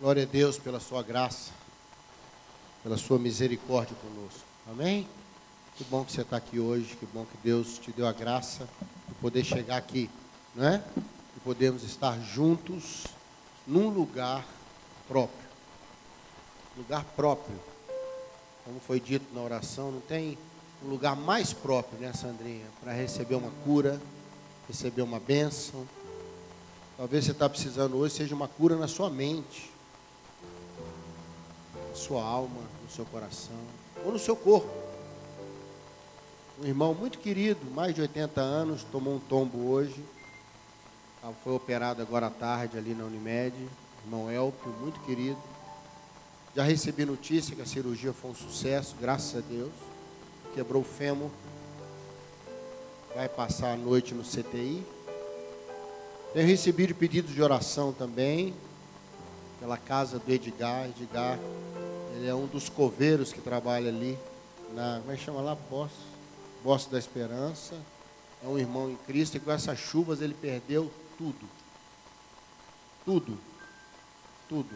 Glória a Deus pela sua graça, pela sua misericórdia conosco. Amém? Que bom que você está aqui hoje, que bom que Deus te deu a graça de poder chegar aqui, não é? E podemos estar juntos num lugar próprio. Lugar próprio. Como foi dito na oração, não tem um lugar mais próprio, né, Sandrinha? Para receber uma cura, receber uma bênção. Talvez você está precisando hoje seja uma cura na sua mente, sua alma, no seu coração, ou no seu corpo. Um irmão muito querido, mais de 80 anos, tomou um tombo hoje. Foi operado agora à tarde ali na Unimed. Irmão Elpio, muito querido. Já recebi notícia que a cirurgia foi um sucesso, graças a Deus. Quebrou o fêmur. Vai passar a noite no CTI. Tenho recebido pedidos de oração também. Pela casa do Edgar. Edgar, ele é um dos coveiros que trabalha ali. Na, como é que chama lá? Boss. Boss da Esperança. É um irmão em Cristo e com essas chuvas ele perdeu tudo. Tudo. Tudo.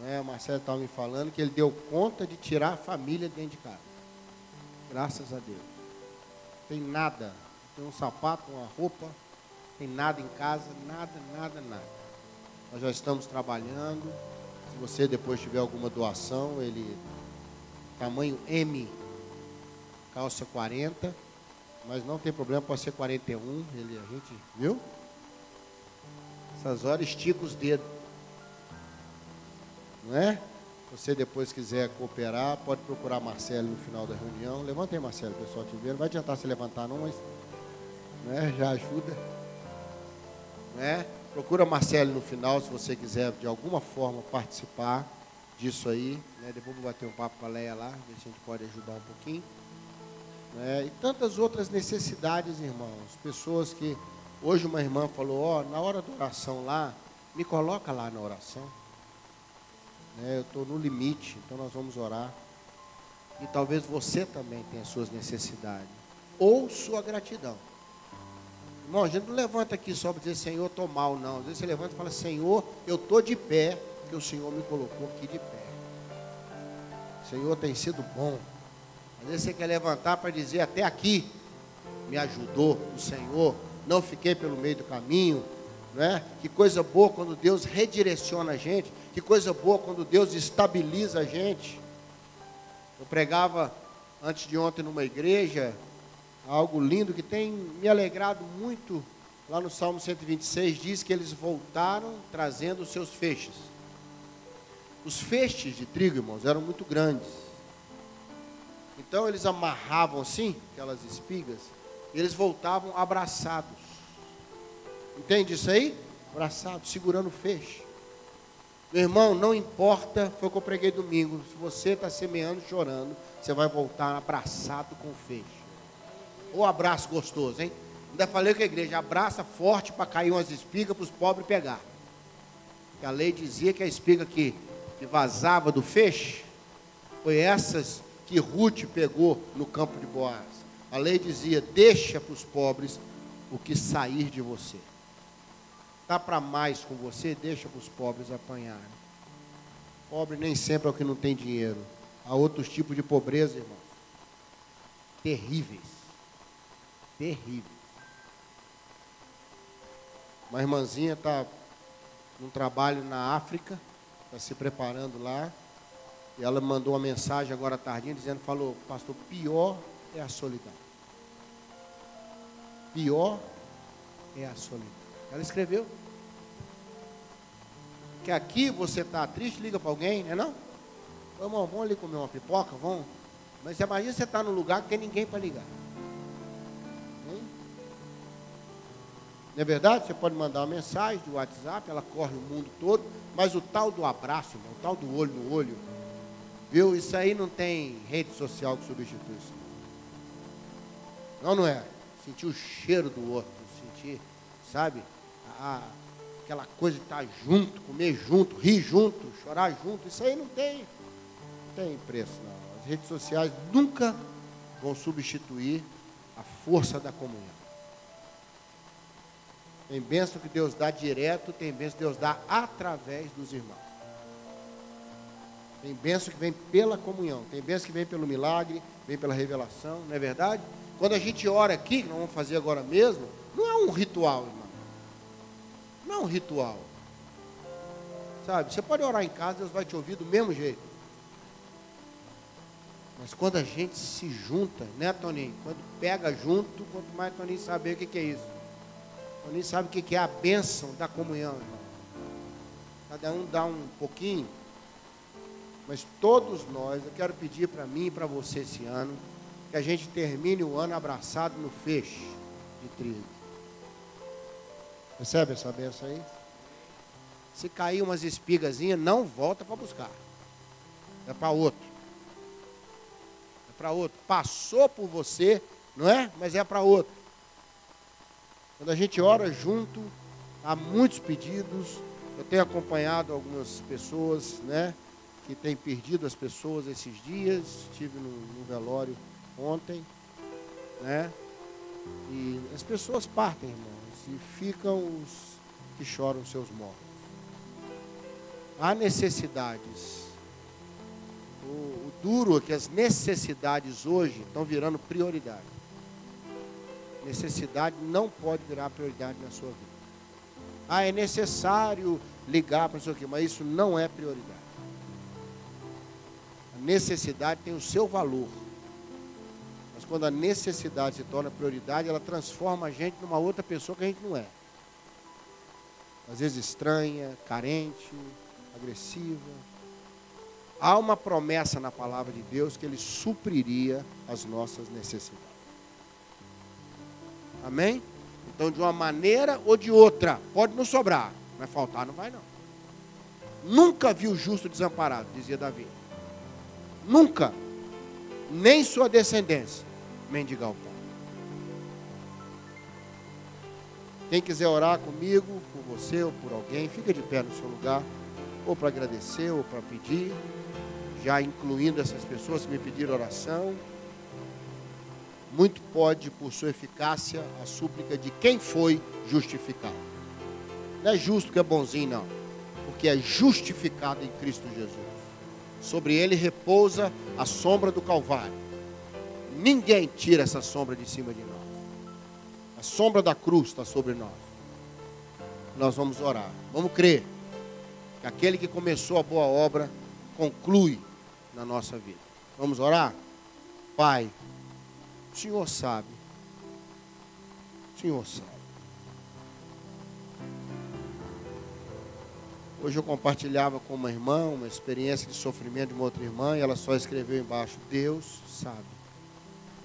Né? O Marcelo estava me falando que ele deu conta de tirar a família dentro de casa. Graças a Deus. Tem nada. Tem um sapato, uma roupa. Tem nada em casa. Nada, nada, nada. Nós já estamos trabalhando. Se você depois tiver alguma doação, ele. Tamanho M. Calça 40. Mas não tem problema, pode ser 41. Ele, a gente. Viu? Essas horas estica os dedos não é? Você depois quiser cooperar, pode procurar Marcelo no final da reunião. Levanta aí, Marcelo, pessoal te ver. Não vai adiantar se levantar não, mas né, já ajuda. Né? Procura Marcelo no final, se você quiser de alguma forma participar disso aí. Né? Depois vou bater um papo com a Leia lá, ver se a gente pode ajudar um pouquinho. Né? E tantas outras necessidades, irmãos. Pessoas que. Hoje uma irmã falou, ó, oh, na hora da oração lá, me coloca lá na oração. Né? Eu estou no limite, então nós vamos orar. E talvez você também tenha suas necessidades. Ou sua gratidão. Irmão, a gente não levanta aqui só para dizer, Senhor, estou mal, não. Às vezes você levanta e fala, Senhor, eu estou de pé, porque o Senhor me colocou aqui de pé. O Senhor tem sido bom. Às vezes você quer levantar para dizer, até aqui me ajudou o Senhor, não fiquei pelo meio do caminho, né? Que coisa boa quando Deus redireciona a gente. Que coisa boa quando Deus estabiliza a gente. Eu pregava antes de ontem numa igreja algo lindo que tem me alegrado muito. Lá no Salmo 126 diz que eles voltaram trazendo os seus feixes. Os feixes de trigo, irmãos, eram muito grandes. Então eles amarravam assim, aquelas espigas, e eles voltavam abraçados. Entende isso aí? Abraçado, segurando o feixe. Meu irmão, não importa, foi o que eu preguei domingo. Se você está semeando, chorando, você vai voltar abraçado com o feixe. Ou abraço gostoso, hein? Ainda falei com a igreja, abraça forte para cair umas espigas para os pobres pegar. Que a lei dizia que a espiga que, que vazava do feixe foi essas que Ruth pegou no campo de Boaz. A lei dizia: deixa para os pobres o que sair de você. Está para mais com você, deixa para os pobres apanharem. Pobre nem sempre é o que não tem dinheiro. Há outros tipos de pobreza, irmão. Terríveis. Terríveis. Uma irmãzinha está num trabalho na África, está se preparando lá. E ela mandou uma mensagem agora tardinha dizendo, falou, pastor, pior é a solidão. Pior é a solidão. Ela escreveu. Que aqui você está triste, liga para alguém, não é não? Vamos, vamos ali comer uma pipoca, vamos. Mas imagina você está num lugar que tem ninguém para ligar. Hein? Não é verdade? Você pode mandar uma mensagem do WhatsApp, ela corre o mundo todo, mas o tal do abraço, o tal do olho no olho, viu? Isso aí não tem rede social que substitui isso. Não, não é. Sentir o cheiro do outro, sentir, sabe? a, aquela coisa de estar junto, comer junto, rir junto, chorar junto, isso aí não tem, não tem preço não. As redes sociais nunca vão substituir a força da comunhão. Tem bênção que Deus dá direto, tem bênção que Deus dá através dos irmãos. Tem bênção que vem pela comunhão, tem bênção que vem pelo milagre, vem pela revelação, não é verdade? Quando a gente ora aqui, que nós vamos fazer agora mesmo, não é um ritual, irmão. Não é um ritual. Sabe? Você pode orar em casa, Deus vai te ouvir do mesmo jeito. Mas quando a gente se junta, né, Toninho? Quando pega junto, quanto mais Toninho saber o que, é isso. Toninho sabe o que, é a bênção da comunhão. Cada um dá um pouquinho. Mas todos nós, eu quero pedir para mim e para você esse ano, que a gente termine o ano abraçado no feixe de trigo. Recebe essa benção aí? Se cair umas espigazinhas, não volta para buscar. É para outro. Para outro. Passou por você, não é? Mas é para outro. Quando a gente ora junto, há muitos pedidos. Eu tenho acompanhado algumas pessoas, né? Que têm perdido as pessoas esses dias. Estive no, no velório ontem, né? E as pessoas partem, irmãos, e ficam os que choram seus mortos. Há necessidades. O, o duro é que as necessidades hoje estão virando prioridade. Necessidade não pode virar prioridade na sua vida. Ah, é necessário ligar para não sei o quê, mas isso não é prioridade. A necessidade tem o seu valor. Mas quando a necessidade se torna prioridade, ela transforma a gente numa outra pessoa que a gente não é. Às vezes estranha, carente, agressiva. Há uma promessa na palavra de Deus que ele supriria as nossas necessidades. Amém? Então, de uma maneira ou de outra, pode não sobrar, mas faltar não vai não. Nunca vi o justo desamparado, dizia Davi. Nunca. Nem sua descendência mendigar o pão. Quem quiser orar comigo, por você ou por alguém, fica de pé no seu lugar, ou para agradecer, ou para pedir, já incluindo essas pessoas que me pediram oração. Muito pode, por sua eficácia, a súplica de quem foi justificado. Não é justo que é bonzinho, não, porque é justificado em Cristo Jesus. Sobre ele repousa a sombra do Calvário Ninguém tira essa sombra de cima de nós. A sombra da cruz está sobre nós. Nós vamos orar. Vamos crer que aquele que começou a boa obra conclui na nossa vida. Vamos orar? Pai, o Senhor sabe. O Senhor sabe. Hoje eu compartilhava com uma irmã uma experiência de sofrimento de uma outra irmã e ela só escreveu embaixo: Deus sabe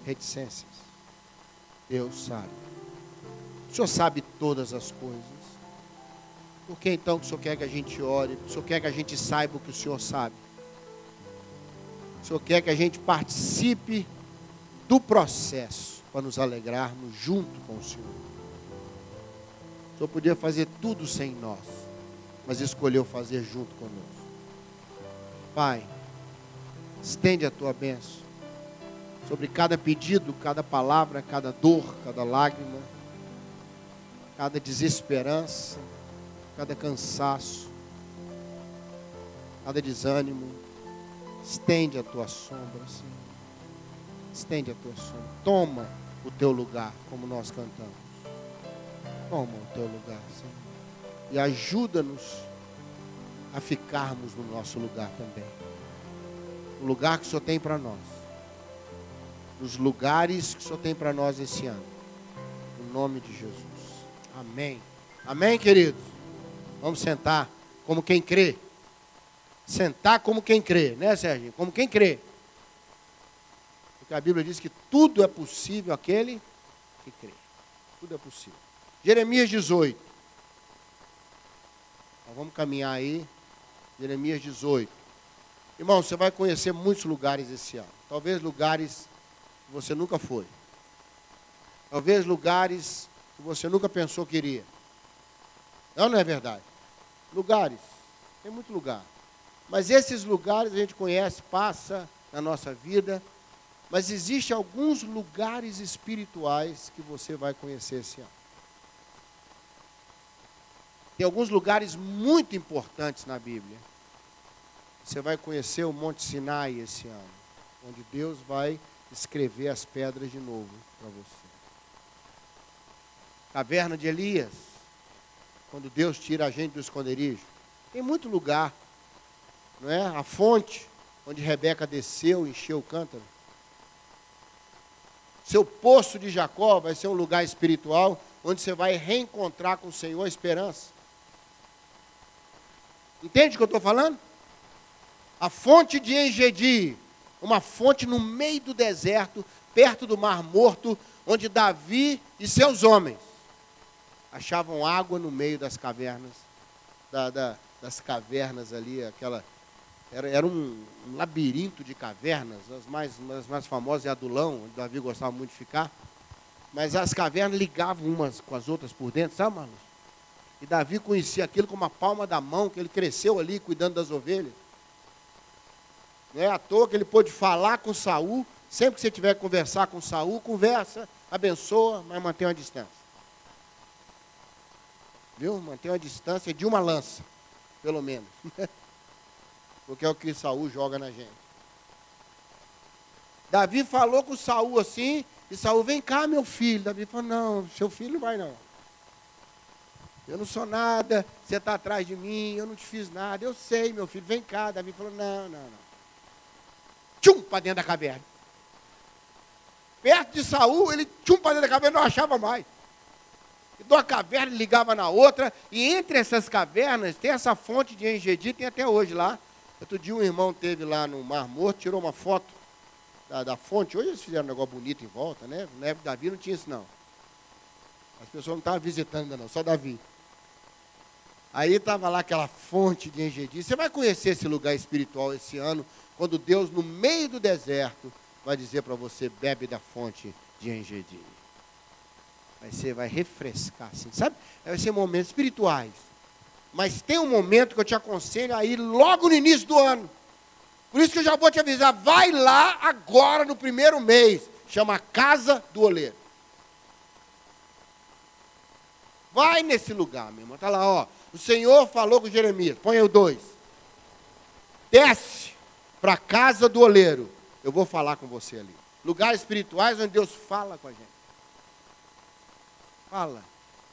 reticências. Deus sabe. O Senhor sabe todas as coisas. Por que então que o Senhor quer que a gente ore? O Senhor quer que a gente saiba o que o Senhor sabe? O Senhor quer que a gente participe do processo para nos alegrarmos junto com o Senhor. O Senhor podia fazer tudo sem nós, mas escolheu fazer junto conosco. Pai, estende a tua bênção sobre cada pedido, cada palavra, cada dor, cada lágrima, cada desesperança, cada cansaço, cada desânimo. Estende a tua sombra, Senhor. Estende a tua sombra. Toma o teu lugar, como nós cantamos. Toma o teu lugar, Senhor. E ajuda-nos a ficarmos no nosso lugar também. O lugar que o Senhor tem para nós nos lugares que o Senhor tem para nós esse ano. No nome de Jesus. Amém. Amém, queridos? Vamos sentar como quem crê. Sentar como quem crê, né, Sérgio? Como quem crê. Porque a Bíblia diz que tudo é possível aquele que crê. Tudo é possível. Jeremias 18. Então, vamos caminhar aí. Jeremias 18. Irmão, você vai conhecer muitos lugares esse ano. Talvez lugares que você nunca foi. Talvez lugares que você nunca pensou que iria. Não, não é verdade? Lugares. Tem muito lugar. Mas esses lugares a gente conhece, passa na nossa vida. Mas existem alguns lugares espirituais que você vai conhecer esse ano. Tem alguns lugares muito importantes na Bíblia. Você vai conhecer o Monte Sinai esse ano, onde Deus vai escrever as pedras de novo para você. Caverna de Elias, quando Deus tira a gente do esconderijo. Tem muito lugar, não é? A fonte, onde Rebeca desceu e encheu o cântaro. Seu poço de Jacó vai ser um lugar espiritual onde você vai reencontrar com o Senhor a esperança. Entende o que eu estou falando? A fonte de Engedi, uma fonte no meio do deserto, perto do Mar Morto, onde Davi e seus homens achavam água no meio das cavernas, da, da, das cavernas ali, aquela era, era um, um, labirinto de cavernas, as mais, as mais famosas é Adulão, onde Davi gostava muito de ficar. Mas as cavernas ligavam umas com as outras por dentro, sabe, Marlon? E Davi conhecia aquilo como a palma da mão, que ele cresceu ali cuidando das ovelhas. Não é à toa que ele pôde falar com Saul. Sempre que você tiver que conversar com Saul, conversa, abençoa, mas mantém uma distância. Viu? Mantém uma distância de uma lança, pelo menos. porque é o que Saul joga na gente. Davi falou com Saul assim, e Saul, vem cá, meu filho. Davi falou, não, seu filho não vai não. Eu não sou nada, você está atrás de mim, eu não te fiz nada. Eu sei, meu filho, vem cá. Davi falou, não, não, não. Tchum, para dentro da caverna. Perto de Saul, ele tchum para dentro da caverna, não achava mais. De uma caverna ligava na outra, e entre essas cavernas tem essa fonte de Engedi, tem até hoje lá, Outro dia um irmão teve lá no Mar Morto, tirou uma foto da, da fonte. Hoje eles fizeram um negócio bonito em volta, né? Na época de Davi não tinha isso não. As pessoas não estavam visitando ainda não, só Davi. Aí estava lá aquela fonte de Engedi. Você vai conhecer esse lugar espiritual esse ano, quando Deus, no meio do deserto, vai dizer para você, bebe da fonte de Engedi. Vai ser, vai refrescar, assim, sabe? Vai ser momentos espirituais. Mas tem um momento que eu te aconselho a ir logo no início do ano. Por isso que eu já vou te avisar, vai lá agora no primeiro mês. Chama Casa do Oleiro. Vai nesse lugar, meu irmão. Está lá, ó. O Senhor falou com Jeremias. Põe o dois. Desce para a casa do oleiro. Eu vou falar com você ali. Lugares espirituais onde Deus fala com a gente. Fala.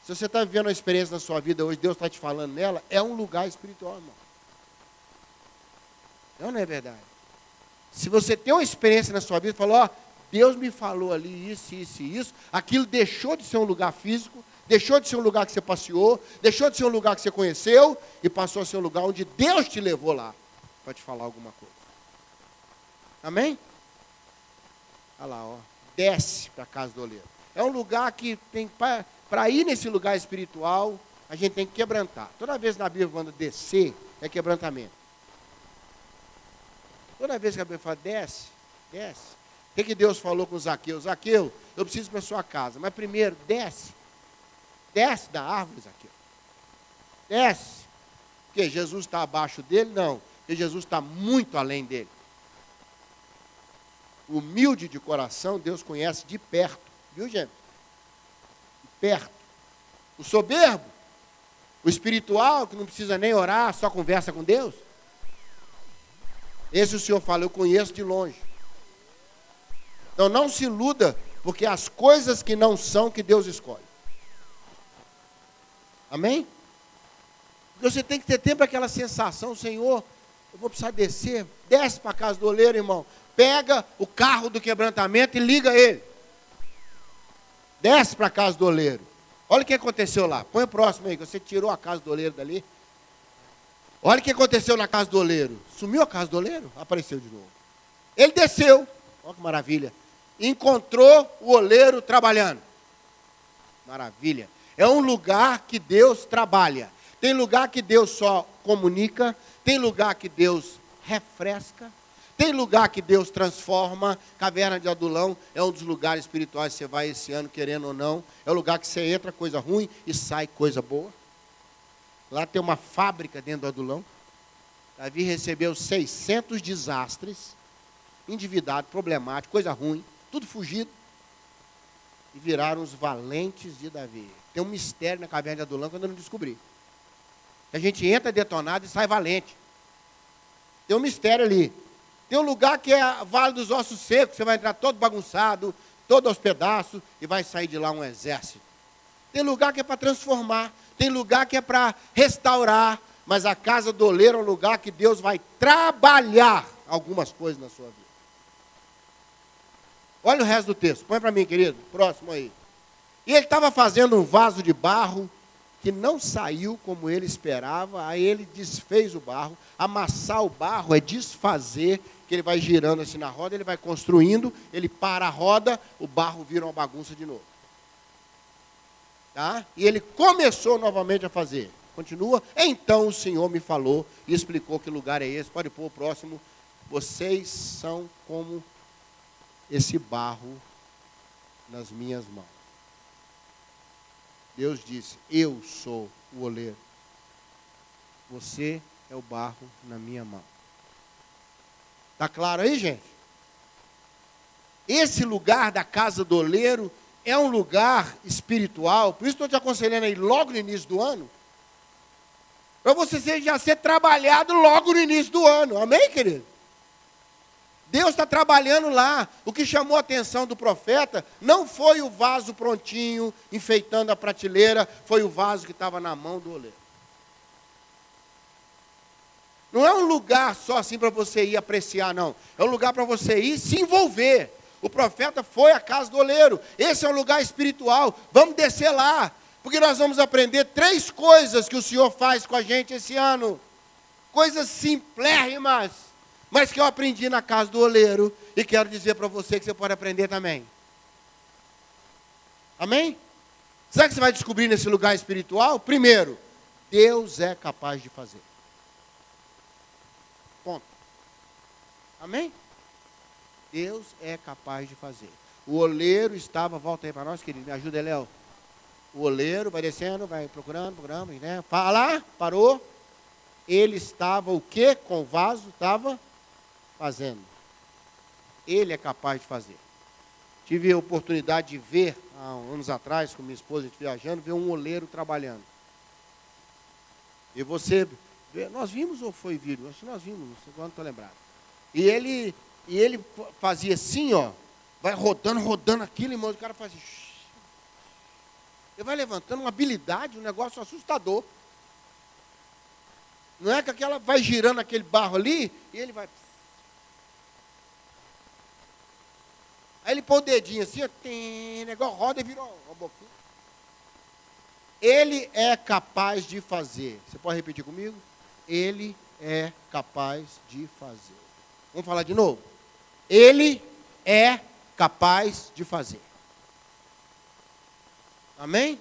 Se você está vivendo uma experiência na sua vida hoje, Deus está te falando nela, é um lugar espiritual, irmão. Não, não é verdade? Se você tem uma experiência na sua vida, falou, ó, Deus me falou ali isso, isso e isso, aquilo deixou de ser um lugar físico, deixou de ser um lugar que você passeou, deixou de ser um lugar que você conheceu e passou a ser um lugar onde Deus te levou lá para te falar alguma coisa. Amém? Olha lá, ó. Desce para a casa do oleiro. É um lugar que tem para ir nesse lugar espiritual, a gente tem que quebrantar. Toda vez na Bíblia, quando descer, é quebrantamento. Toda vez que a Bíblia fala desce, desce. O que, que Deus falou com Zaqueu? Zaqueu, eu preciso para sua casa, mas primeiro desce. Desce da árvore, Zaqueu. Desce. Porque Jesus está abaixo dele? Não. Porque Jesus está muito além dele. Humilde de coração, Deus conhece de perto. Viu, gente? perto. O soberbo, o espiritual, que não precisa nem orar, só conversa com Deus. Esse o Senhor fala, eu conheço de longe. Então não se iluda, porque as coisas que não são que Deus escolhe. Amém? Você tem que ter tempo aquela sensação, Senhor, eu vou precisar descer, desce para a casa do oleiro, irmão. Pega o carro do quebrantamento e liga ele. Desce para a casa do oleiro. Olha o que aconteceu lá. Põe o próximo aí, que você tirou a casa do oleiro dali. Olha o que aconteceu na casa do oleiro. Sumiu a casa do oleiro? Apareceu de novo. Ele desceu. Olha que maravilha. Encontrou o oleiro trabalhando. Maravilha. É um lugar que Deus trabalha. Tem lugar que Deus só comunica. Tem lugar que Deus refresca. Tem lugar que Deus transforma, Caverna de Adulão é um dos lugares espirituais que você vai esse ano, querendo ou não. É o lugar que você entra coisa ruim e sai coisa boa. Lá tem uma fábrica dentro do Adulão. Davi recebeu 600 desastres, endividado, problemático, coisa ruim, tudo fugido. E viraram os valentes de Davi. Tem um mistério na Caverna de Adulão que eu não descobri. A gente entra detonado e sai valente. Tem um mistério ali. Tem um lugar que é Vale dos Ossos Secos, você vai entrar todo bagunçado, todo aos pedaços, e vai sair de lá um exército. Tem lugar que é para transformar, tem lugar que é para restaurar, mas a casa do oleiro é um lugar que Deus vai trabalhar algumas coisas na sua vida. Olha o resto do texto, põe para mim, querido, próximo aí. E ele estava fazendo um vaso de barro que não saiu como ele esperava, aí ele desfez o barro. Amassar o barro é desfazer, que ele vai girando assim na roda, ele vai construindo, ele para a roda, o barro vira uma bagunça de novo. Tá? E ele começou novamente a fazer. Continua. Então o Senhor me falou e explicou que lugar é esse. Pode pôr o próximo. Vocês são como esse barro nas minhas mãos. Deus disse: Eu sou o oleiro. Você é o barro na minha mão. Está claro aí, gente? Esse lugar da casa do oleiro é um lugar espiritual, por isso estou te aconselhando aí logo no início do ano, para você já ser trabalhado logo no início do ano. Amém, querido? Deus está trabalhando lá. O que chamou a atenção do profeta não foi o vaso prontinho, enfeitando a prateleira, foi o vaso que estava na mão do oleiro. Não é um lugar só assim para você ir apreciar, não. É um lugar para você ir se envolver. O profeta foi à casa do oleiro. Esse é um lugar espiritual. Vamos descer lá. Porque nós vamos aprender três coisas que o Senhor faz com a gente esse ano. Coisas simplérrimas mas que eu aprendi na casa do oleiro e quero dizer para você que você pode aprender também. Amém? Sabe o que você vai descobrir nesse lugar espiritual? Primeiro, Deus é capaz de fazer. Ponto. Amém? Deus é capaz de fazer. O oleiro estava, volta aí para nós, querido, me ajuda, Léo. O oleiro vai descendo, vai procurando, procurando, né? Fala, parou. Ele estava o quê? Com o vaso, estava fazendo. Ele é capaz de fazer. Tive a oportunidade de ver, há anos atrás, com minha esposa viajando, ver um oleiro trabalhando. E você, nós vimos ou foi vídeo? Acho que nós vimos, não sei quando estou lembrado. E ele, e ele fazia assim, ó, vai rodando, rodando aquilo, irmão, o cara fazia. Ele vai levantando uma habilidade, um negócio assustador. Não é que aquela vai girando aquele barro ali e ele vai Aí ele põe o dedinho assim, tem negócio roda e virou uma boquinha. Ele é capaz de fazer. Você pode repetir comigo? Ele é capaz de fazer. Vamos falar de novo? Ele é capaz de fazer. Amém?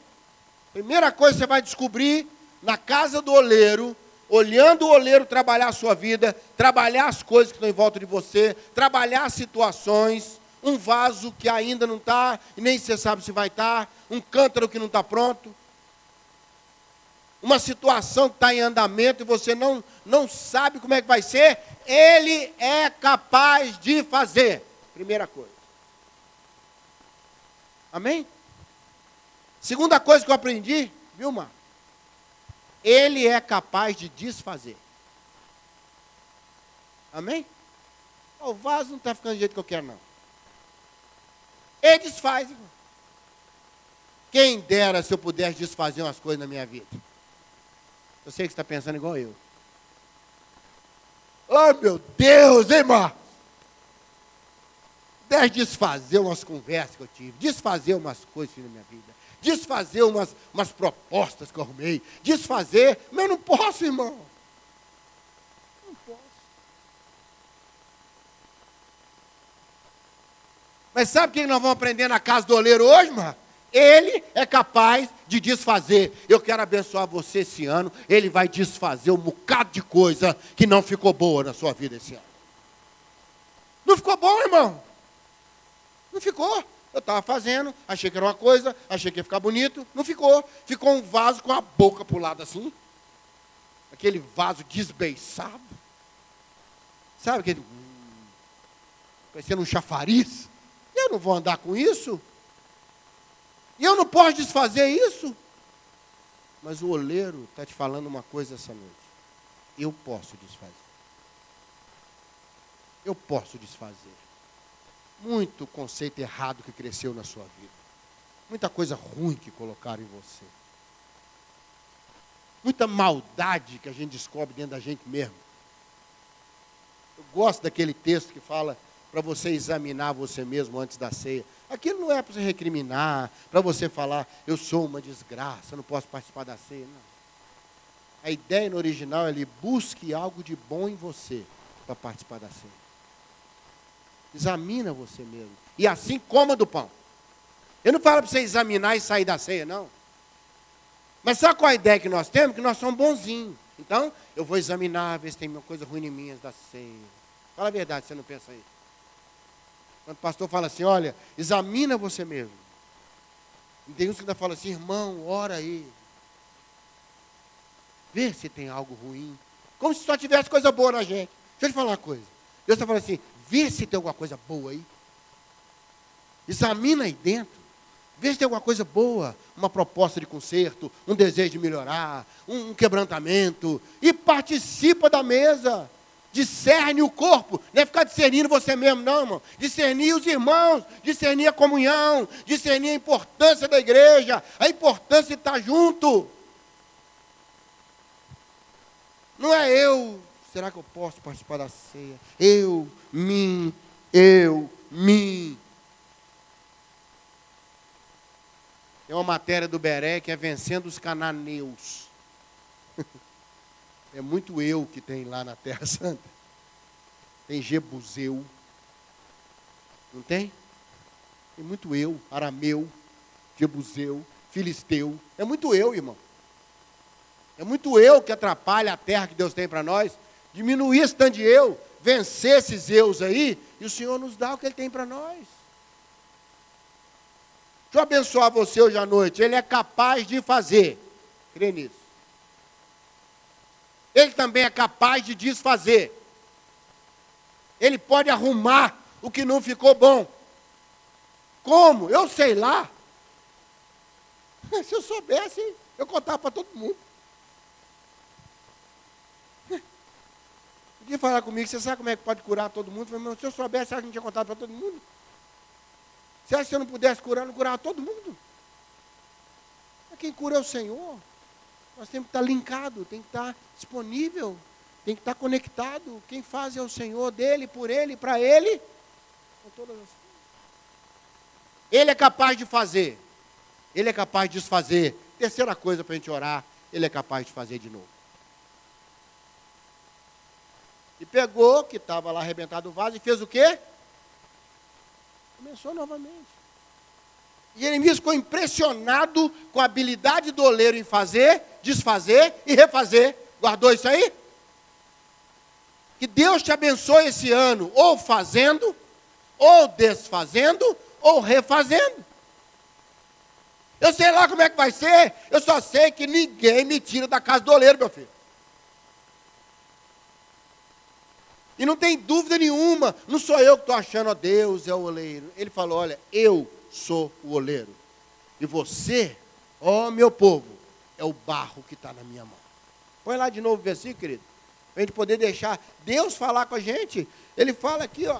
Primeira coisa que você vai descobrir na casa do oleiro, olhando o oleiro trabalhar a sua vida, trabalhar as coisas que estão em volta de você, trabalhar as situações, um vaso que ainda não está, e nem você sabe se vai estar, tá, um cântaro que não está pronto, uma situação que está em andamento e você não, não sabe como é que vai ser, ele é capaz de fazer. Primeira coisa. Amém? Segunda coisa que eu aprendi, viu, Mar? Ele é capaz de desfazer. Amém? O vaso não está ficando do jeito que eu quero, não. Ele desfaz. Quem dera se eu pudesse desfazer umas coisas na minha vida. Eu sei que você está pensando igual eu. Oh, meu Deus, hein? Deve desfazer umas conversas que eu tive, desfazer umas coisas na minha vida, desfazer umas, umas propostas que eu arrumei, desfazer, mas eu não posso, irmão. Mas sabe o que nós vamos aprender na casa do oleiro hoje, mano? Ele é capaz de desfazer. Eu quero abençoar você esse ano. Ele vai desfazer um bocado de coisa que não ficou boa na sua vida esse ano. Não ficou bom, irmão? Não ficou. Eu estava fazendo, achei que era uma coisa, achei que ia ficar bonito. Não ficou. Ficou um vaso com a boca para o lado assim. Aquele vaso desbeiçado. Sabe aquele. Hum, parecendo um chafariz. Eu não vou andar com isso. E eu não posso desfazer isso. Mas o oleiro está te falando uma coisa essa noite. Eu posso desfazer. eu posso desfazer. Muito conceito errado que cresceu na sua vida. Muita coisa ruim que colocaram em você. Muita maldade que a gente descobre dentro da gente mesmo. Eu gosto daquele texto que fala para você examinar você mesmo antes da ceia. Aquilo não é para você recriminar, para você falar, eu sou uma desgraça, não posso participar da ceia. Não. A ideia no original é ali, busque algo de bom em você para participar da ceia. Examina você mesmo. E assim coma do pão. Eu não falo para você examinar e sair da ceia, não. Mas sabe qual a ideia que nós temos? Que nós somos bonzinhos. Então, eu vou examinar, ver se tem uma coisa ruim em mim antes da ceia. Fala a verdade, você não pensa isso. Quando o pastor fala assim, olha, examina você mesmo. E tem uns que ainda falam assim, irmão, ora aí. Vê se tem algo ruim. Como se só tivesse coisa boa na gente. Deixa eu te falar uma coisa. Deus está falando assim, Vê se tem alguma coisa boa aí. Examina aí dentro. Vê se tem alguma coisa boa, uma proposta de conserto, um desejo de melhorar, um, quebrantamento. E participa da mesa. Discerne o corpo. Não é ficar discernindo você mesmo, não, irmão. Discernir os irmãos, discernir a comunhão, discernir a importância da igreja, a importância de estar junto. Não é eu será que eu posso participar da ceia? Eu, mim, eu, mim. Tem uma matéria do Beré que é vencendo os cananeus. é muito eu que tem lá na Terra Santa. Tem Jebuseu. Não tem? Tem muito eu, arameu, Jebuseu, filisteu. É muito eu, irmão. É muito eu que atrapalha a terra que Deus tem para nós diminuir esse tanto de eu, vencer esses eus aí, e o Senhor nos dá o que Ele tem para nós. Deixa eu abençoar você hoje à noite. Ele é capaz de fazer. Crê nisso. Ele também é capaz de desfazer. Ele pode arrumar o que não ficou bom. Como? Eu sei lá. Se eu soubesse, eu contava para todo mundo. Podia falar comigo, você sabe como é que pode curar todo mundo? Eu se eu soubesse, será que não tinha contado para todo mundo? Se eu não pudesse curar, não curava todo mundo. Mas quem cura é o Senhor. Nós temos que estar linkado, tem que estar disponível, tem que estar conectado. Quem faz é o Senhor dele, por ele, para ele. Com todas as Ele é capaz de fazer. Ele é capaz de desfazer. Terceira coisa para a gente orar, ele é capaz de fazer de novo. E pegou, que estava lá arrebentado o vaso, e fez o quê? Começou novamente. Jeremias ficou impressionado com a habilidade do oleiro em fazer, desfazer e refazer. Guardou isso aí? Que Deus te abençoe esse ano, ou fazendo, ou desfazendo, ou refazendo. Eu sei lá como é que vai ser, eu só sei que ninguém me tira da casa do oleiro, meu filho. E não tem dúvida nenhuma, não sou eu que estou achando, ó, Deus é o oleiro. Ele falou: olha, eu sou o oleiro. E você, ó meu povo, é o barro que está na minha mão. Põe lá de novo o versículo, querido. Para a gente poder deixar Deus falar com a gente. Ele fala aqui, ó,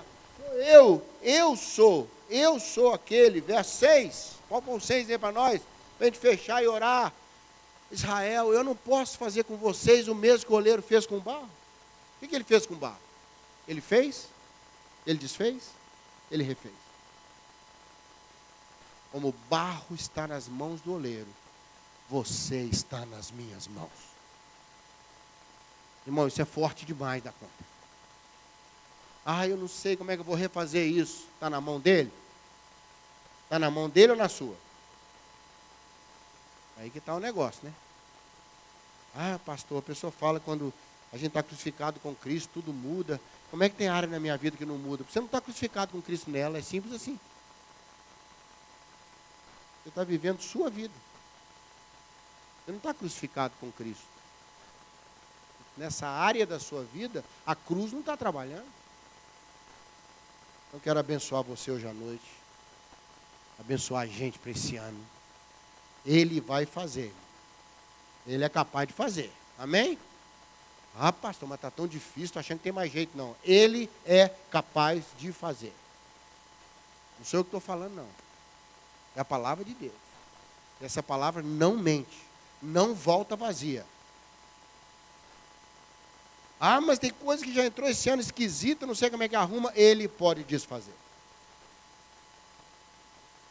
eu, eu sou, eu sou aquele. Verso 6. Pode pôr 6 aí para nós, para a gente fechar e orar. Israel, eu não posso fazer com vocês o mesmo que o oleiro fez com o barro. O que, que ele fez com o barro? Ele fez, ele desfez, ele refez. Como barro está nas mãos do oleiro, você está nas minhas mãos. Irmão, isso é forte demais da conta. Ah, eu não sei como é que eu vou refazer isso. Está na mão dele? Está na mão dele ou na sua? Aí que está o negócio, né? Ah, pastor, a pessoa fala quando a gente está crucificado com Cristo, tudo muda. Como é que tem área na minha vida que não muda? Você não está crucificado com Cristo nela, é simples assim. Você está vivendo sua vida. Você não está crucificado com Cristo. Nessa área da sua vida, a cruz não está trabalhando. Eu quero abençoar você hoje à noite. Abençoar a gente para esse ano. Ele vai fazer. Ele é capaz de fazer. Amém? Ah, pastor, mas está tão difícil, estou achando que tem mais jeito. Não. Ele é capaz de fazer. Não sou eu que estou falando, não. É a palavra de Deus. Essa palavra não mente, não volta vazia. Ah, mas tem coisa que já entrou esse ano esquisita, não sei como é que arruma. Ele pode desfazer.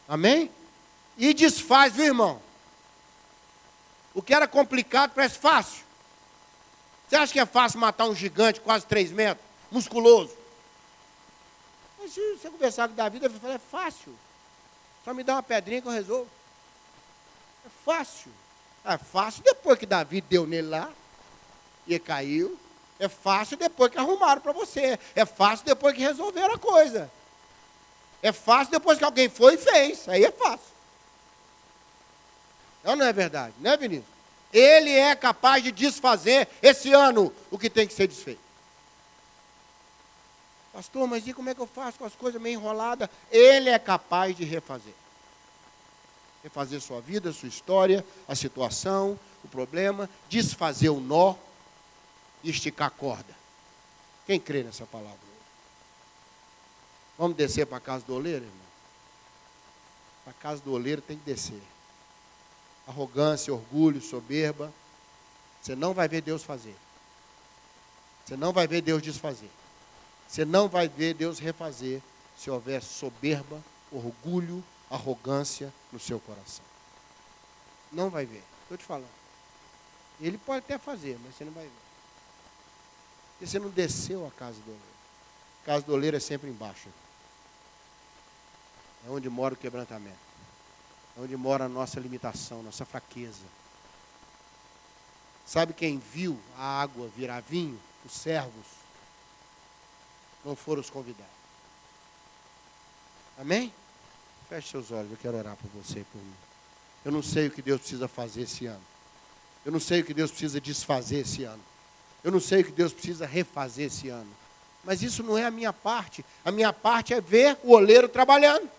Amém? E desfaz, viu, irmão? O que era complicado parece fácil. Você acha que é fácil matar um gigante quase 3 metros, musculoso? Mas se você conversar com Davi, ele falar, é fácil. Só me dá uma pedrinha que eu resolvo. É fácil. É fácil depois que Davi deu nele lá e caiu. É fácil depois que arrumaram para você. É fácil depois que resolveram a coisa. É fácil depois que alguém foi e fez. Aí é fácil. Não, não é verdade, não é, Vinícius? Ele é capaz de desfazer esse ano o que tem que ser desfeito. Pastor, mas e como é que eu faço com as coisas meio enroladas? Ele é capaz de refazer. Refazer sua vida, sua história, a situação, o problema, desfazer o nó e esticar a corda. Quem crê nessa palavra? Vamos descer para a casa do oleiro, irmão? Para a casa do oleiro tem que descer. Arrogância, orgulho, soberba. Você não vai ver Deus fazer. Você não vai ver Deus desfazer. Você não vai ver Deus refazer se houver soberba, orgulho, arrogância no seu coração. Não vai ver. Estou te falando. Ele pode até fazer, mas você não vai ver. Porque você não desceu a casa do oleiro. A casa do oleiro é sempre embaixo. É onde mora o quebrantamento. É onde mora a nossa limitação, nossa fraqueza. Sabe quem viu a água virar vinho? Os servos não foram os convidados. Amém? Feche seus olhos, eu quero orar por você e por mim. Eu não sei o que Deus precisa fazer esse ano. Eu não sei o que Deus precisa desfazer esse ano. Eu não sei o que Deus precisa refazer esse ano. Mas isso não é a minha parte. A minha parte é ver o oleiro trabalhando.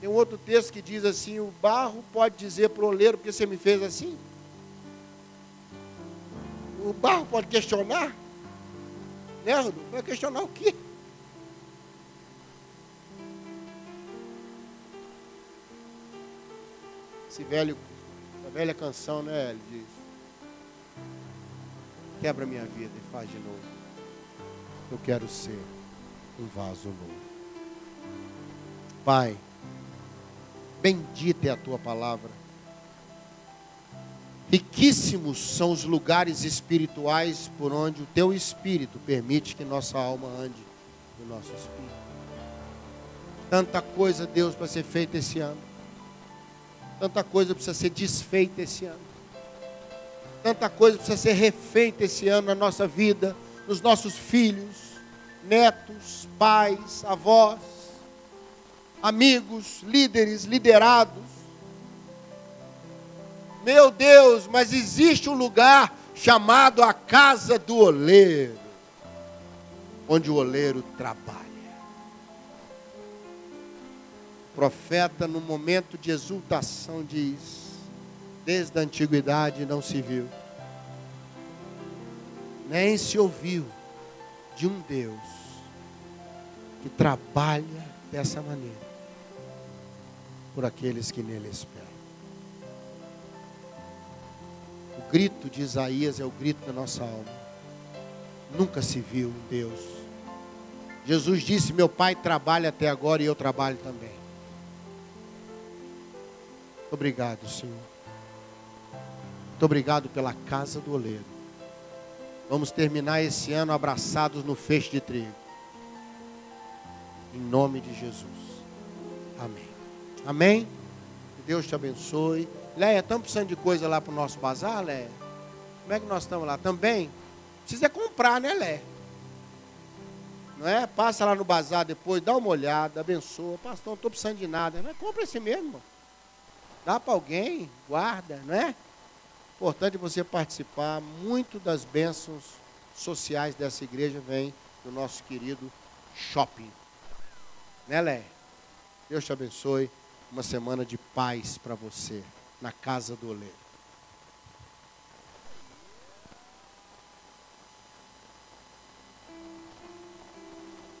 Tem um outro texto que diz assim: o barro pode dizer para o oleiro, porque você me fez assim? O barro pode questionar? Né? Vai questionar o quê? Esse velho, velha canção, né? Ele diz: Quebra minha vida e faz de novo. Eu quero ser um vaso novo. Pai, bendita é a tua palavra Riquíssimos são os lugares espirituais por onde o teu espírito permite que nossa alma ande no nosso espírito. Tanta coisa, Deus, para ser feita esse ano. Tanta coisa precisa ser desfeita esse ano. Tanta coisa precisa ser refeita esse ano na nossa vida, nos nossos filhos, netos, pais, avós, amigos, líderes, liderados meu Deus, mas existe um lugar chamado a casa do oleiro, onde o oleiro trabalha. O profeta, no momento de exultação, diz: Desde a antiguidade não se viu, nem se ouviu de um Deus que trabalha dessa maneira por aqueles que nele esperam. Grito de Isaías é o grito da nossa alma. Nunca se viu um Deus. Jesus disse: Meu pai trabalha até agora e eu trabalho também. Muito obrigado, Senhor. Muito obrigado pela casa do oleiro. Vamos terminar esse ano abraçados no feixe de trigo. Em nome de Jesus. Amém. Amém. Que Deus te abençoe. Leia, estamos precisando de coisa lá para o nosso bazar, Leia? Como é que nós estamos lá? Também? Precisa comprar, né, Lé? Não é? Passa lá no bazar depois, dá uma olhada, abençoa. Pastor, não estou precisando de nada. Mas compra esse mesmo. Dá para alguém, guarda, não é? Importante você participar. Muito das bênçãos sociais dessa igreja vem do nosso querido shopping. Né, Lé? Deus te abençoe. Uma semana de paz para você na casa do oleiro.